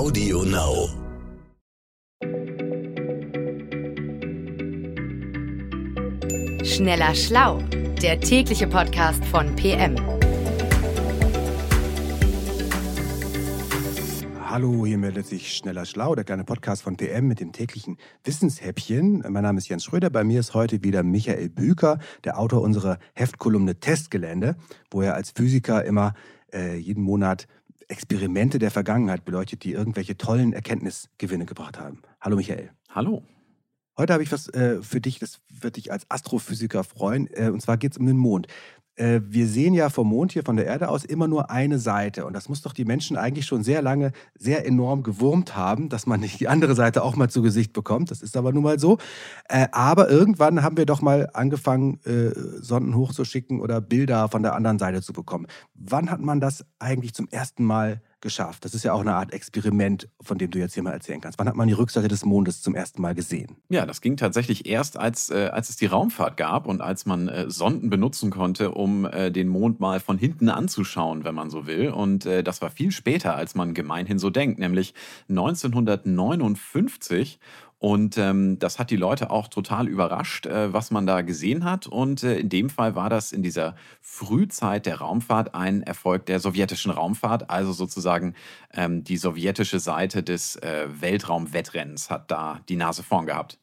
Audio Now. Schneller Schlau, der tägliche Podcast von PM. Hallo, hier meldet sich Schneller Schlau, der kleine Podcast von PM mit dem täglichen Wissenshäppchen. Mein Name ist Jens Schröder, bei mir ist heute wieder Michael Büker, der Autor unserer Heftkolumne Testgelände, wo er als Physiker immer äh, jeden Monat Experimente der Vergangenheit beleuchtet, die irgendwelche tollen Erkenntnisgewinne gebracht haben. Hallo Michael. Hallo. Heute habe ich was äh, für dich, das wird dich als Astrophysiker freuen. Äh, und zwar geht es um den Mond. Äh, wir sehen ja vom Mond hier von der Erde aus immer nur eine Seite. Und das muss doch die Menschen eigentlich schon sehr lange sehr enorm gewurmt haben, dass man nicht die andere Seite auch mal zu Gesicht bekommt. Das ist aber nun mal so. Äh, aber irgendwann haben wir doch mal angefangen, äh, Sonden hochzuschicken oder Bilder von der anderen Seite zu bekommen. Wann hat man das eigentlich zum ersten Mal geschafft. Das ist ja auch eine Art Experiment, von dem du jetzt hier mal erzählen kannst. Wann hat man die Rückseite des Mondes zum ersten Mal gesehen? Ja, das ging tatsächlich erst, als, äh, als es die Raumfahrt gab und als man äh, Sonden benutzen konnte, um äh, den Mond mal von hinten anzuschauen, wenn man so will. Und äh, das war viel später, als man gemeinhin so denkt, nämlich 1959. Und ähm, das hat die Leute auch total überrascht, äh, was man da gesehen hat. Und äh, in dem Fall war das in dieser Frühzeit der Raumfahrt ein Erfolg der sowjetischen Raumfahrt. Also sozusagen ähm, die sowjetische Seite des äh, Weltraumwettrennens hat da die Nase vorn gehabt.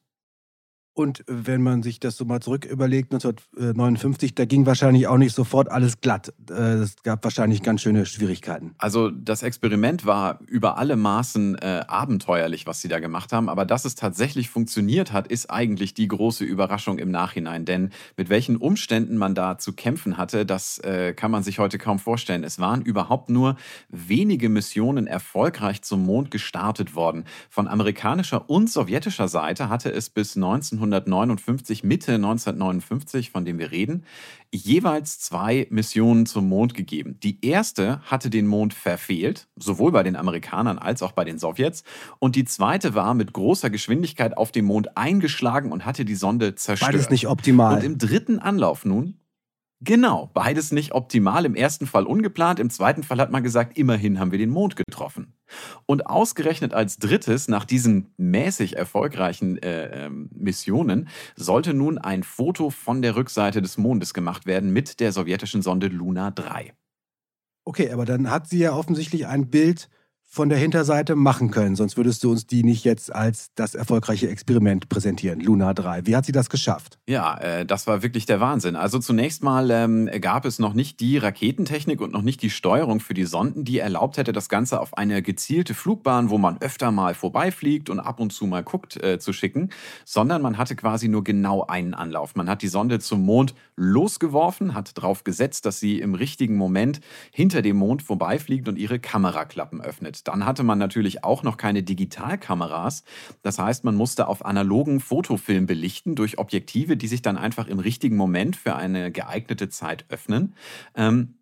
Und wenn man sich das so mal zurück überlegt, 1959, da ging wahrscheinlich auch nicht sofort alles glatt. Äh, es gab wahrscheinlich ganz schöne Schwierigkeiten. Also das Experiment war über alle Maßen äh, abenteuerlich, was sie da gemacht haben. Aber dass es tatsächlich funktioniert hat, ist eigentlich die große Überraschung im Nachhinein. Denn mit welchen Umständen man da zu kämpfen hatte, das äh, kann man sich heute kaum vorstellen. Es waren überhaupt nur wenige Missionen erfolgreich zum Mond gestartet worden. Von amerikanischer und sowjetischer Seite hatte es bis 19 1959, Mitte 1959, von dem wir reden, jeweils zwei Missionen zum Mond gegeben. Die erste hatte den Mond verfehlt, sowohl bei den Amerikanern als auch bei den Sowjets. Und die zweite war mit großer Geschwindigkeit auf dem Mond eingeschlagen und hatte die Sonde zerstört. Beides nicht optimal. Und im dritten Anlauf nun Genau, beides nicht optimal. Im ersten Fall ungeplant, im zweiten Fall hat man gesagt, immerhin haben wir den Mond getroffen. Und ausgerechnet als drittes, nach diesen mäßig erfolgreichen äh, äh, Missionen, sollte nun ein Foto von der Rückseite des Mondes gemacht werden mit der sowjetischen Sonde Luna 3. Okay, aber dann hat sie ja offensichtlich ein Bild von der Hinterseite machen können. Sonst würdest du uns die nicht jetzt als das erfolgreiche Experiment präsentieren, Luna 3. Wie hat sie das geschafft? Ja, äh, das war wirklich der Wahnsinn. Also zunächst mal ähm, gab es noch nicht die Raketentechnik und noch nicht die Steuerung für die Sonden, die erlaubt hätte, das Ganze auf eine gezielte Flugbahn, wo man öfter mal vorbeifliegt und ab und zu mal guckt, äh, zu schicken, sondern man hatte quasi nur genau einen Anlauf. Man hat die Sonde zum Mond losgeworfen, hat darauf gesetzt, dass sie im richtigen Moment hinter dem Mond vorbeifliegt und ihre Kameraklappen öffnet. Dann hatte man natürlich auch noch keine Digitalkameras. Das heißt, man musste auf analogen Fotofilm belichten durch Objektive, die sich dann einfach im richtigen Moment für eine geeignete Zeit öffnen. Ähm,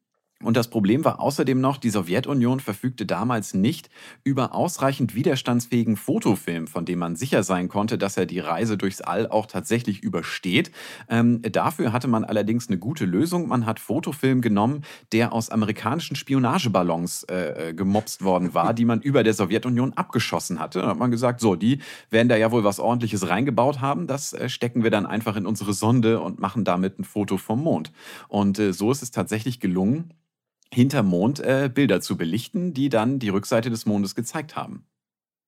und das Problem war außerdem noch, die Sowjetunion verfügte damals nicht über ausreichend widerstandsfähigen Fotofilm, von dem man sicher sein konnte, dass er die Reise durchs All auch tatsächlich übersteht. Ähm, dafür hatte man allerdings eine gute Lösung. Man hat Fotofilm genommen, der aus amerikanischen Spionageballons äh, äh gemobst worden war, die man über der Sowjetunion abgeschossen hatte. Da hat man gesagt, so, die werden da ja wohl was Ordentliches reingebaut haben. Das äh, stecken wir dann einfach in unsere Sonde und machen damit ein Foto vom Mond. Und äh, so ist es tatsächlich gelungen, hinterm Mond äh, Bilder zu belichten, die dann die Rückseite des Mondes gezeigt haben.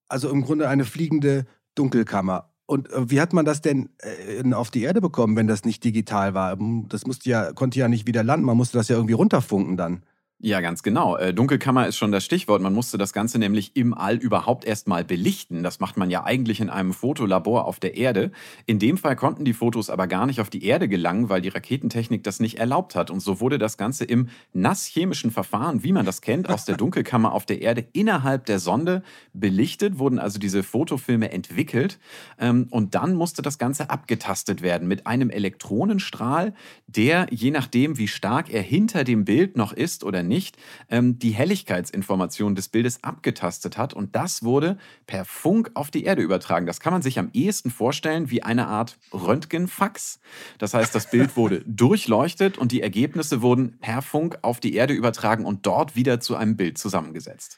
Also im Grunde eine fliegende Dunkelkammer. Und äh, wie hat man das denn äh, auf die Erde bekommen, wenn das nicht digital war? Das musste ja, konnte ja nicht wieder landen, man musste das ja irgendwie runterfunken dann. Ja, ganz genau. Äh, Dunkelkammer ist schon das Stichwort. Man musste das Ganze nämlich im All überhaupt erstmal belichten. Das macht man ja eigentlich in einem Fotolabor auf der Erde. In dem Fall konnten die Fotos aber gar nicht auf die Erde gelangen, weil die Raketentechnik das nicht erlaubt hat. Und so wurde das Ganze im nasschemischen Verfahren, wie man das kennt, aus der Dunkelkammer auf der Erde innerhalb der Sonde belichtet, wurden also diese Fotofilme entwickelt. Ähm, und dann musste das Ganze abgetastet werden mit einem Elektronenstrahl, der, je nachdem, wie stark er hinter dem Bild noch ist oder nicht, ähm, die Helligkeitsinformation des Bildes abgetastet hat. Und das wurde per Funk auf die Erde übertragen. Das kann man sich am ehesten vorstellen wie eine Art Röntgenfax. Das heißt, das Bild wurde durchleuchtet und die Ergebnisse wurden per Funk auf die Erde übertragen und dort wieder zu einem Bild zusammengesetzt.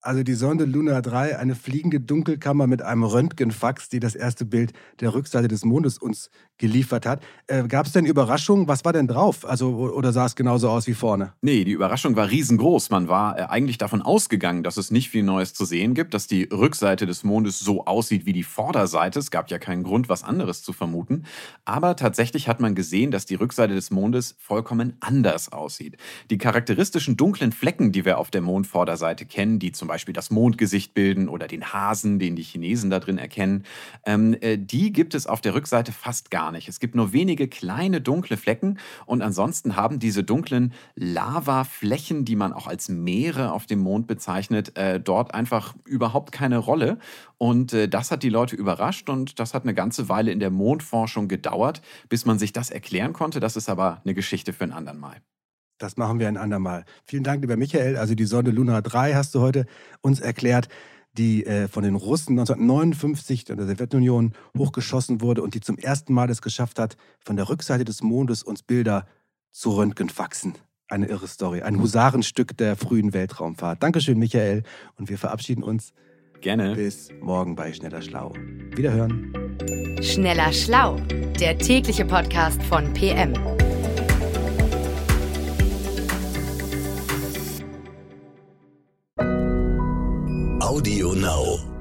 Also die Sonde Luna 3, eine fliegende Dunkelkammer mit einem Röntgenfax, die das erste Bild der Rückseite des Mondes uns geliefert hat. Äh, Gab es denn Überraschungen? Was war denn drauf? Also, oder sah es genauso aus wie vorne? Nee, die Überraschung war riesengroß. Man war äh, eigentlich davon ausgegangen, dass es nicht viel Neues zu sehen gibt, dass die Rückseite des Mondes so aussieht wie die Vorderseite. Es gab ja keinen Grund, was anderes zu vermuten. Aber tatsächlich hat man gesehen, dass die Rückseite des Mondes vollkommen anders aussieht. Die charakteristischen dunklen Flecken, die wir auf der Mondvorderseite kennen, die zum zum Beispiel das Mondgesicht bilden oder den Hasen, den die Chinesen da drin erkennen, ähm, äh, die gibt es auf der Rückseite fast gar nicht. Es gibt nur wenige kleine dunkle Flecken und ansonsten haben diese dunklen Lavaflächen, die man auch als Meere auf dem Mond bezeichnet, äh, dort einfach überhaupt keine Rolle. Und äh, das hat die Leute überrascht und das hat eine ganze Weile in der Mondforschung gedauert, bis man sich das erklären konnte. Das ist aber eine Geschichte für ein andern Mal. Das machen wir ein andermal. Vielen Dank, lieber Michael. Also die Sonde Luna 3 hast du heute uns erklärt, die äh, von den Russen 1959 in der Sowjetunion hochgeschossen wurde und die zum ersten Mal es geschafft hat, von der Rückseite des Mondes uns Bilder zu röntgenfaxen. Eine irre Story, ein Husarenstück der frühen Weltraumfahrt. Dankeschön, Michael. Und wir verabschieden uns. Gerne. Bis morgen bei Schneller Schlau. Wiederhören. Schneller Schlau, der tägliche Podcast von PM. now.